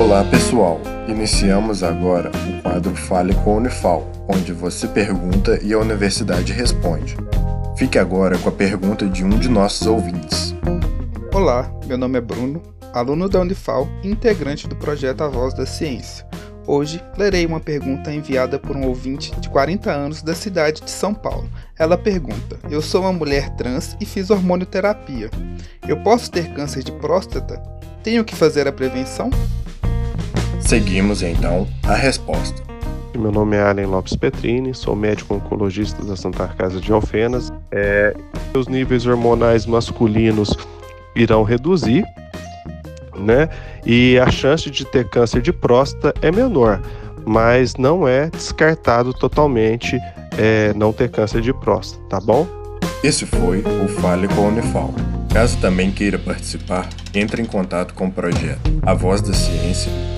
Olá pessoal, iniciamos agora o quadro Fale com a Unifal, onde você pergunta e a universidade responde. Fique agora com a pergunta de um de nossos ouvintes. Olá, meu nome é Bruno, aluno da Unifal integrante do projeto A Voz da Ciência. Hoje lerei uma pergunta enviada por um ouvinte de 40 anos da cidade de São Paulo. Ela pergunta: Eu sou uma mulher trans e fiz hormonioterapia. Eu posso ter câncer de próstata? Tenho que fazer a prevenção? Seguimos então a resposta. Meu nome é Allen Lopes Petrini, sou médico oncologista da Santa Casa de Alfenas. É, os níveis hormonais masculinos irão reduzir, né? E a chance de ter câncer de próstata é menor, mas não é descartado totalmente é, não ter câncer de próstata, tá bom? Esse foi o Fale com a Unifal. Caso também queira participar, entre em contato com o projeto A Voz da Ciência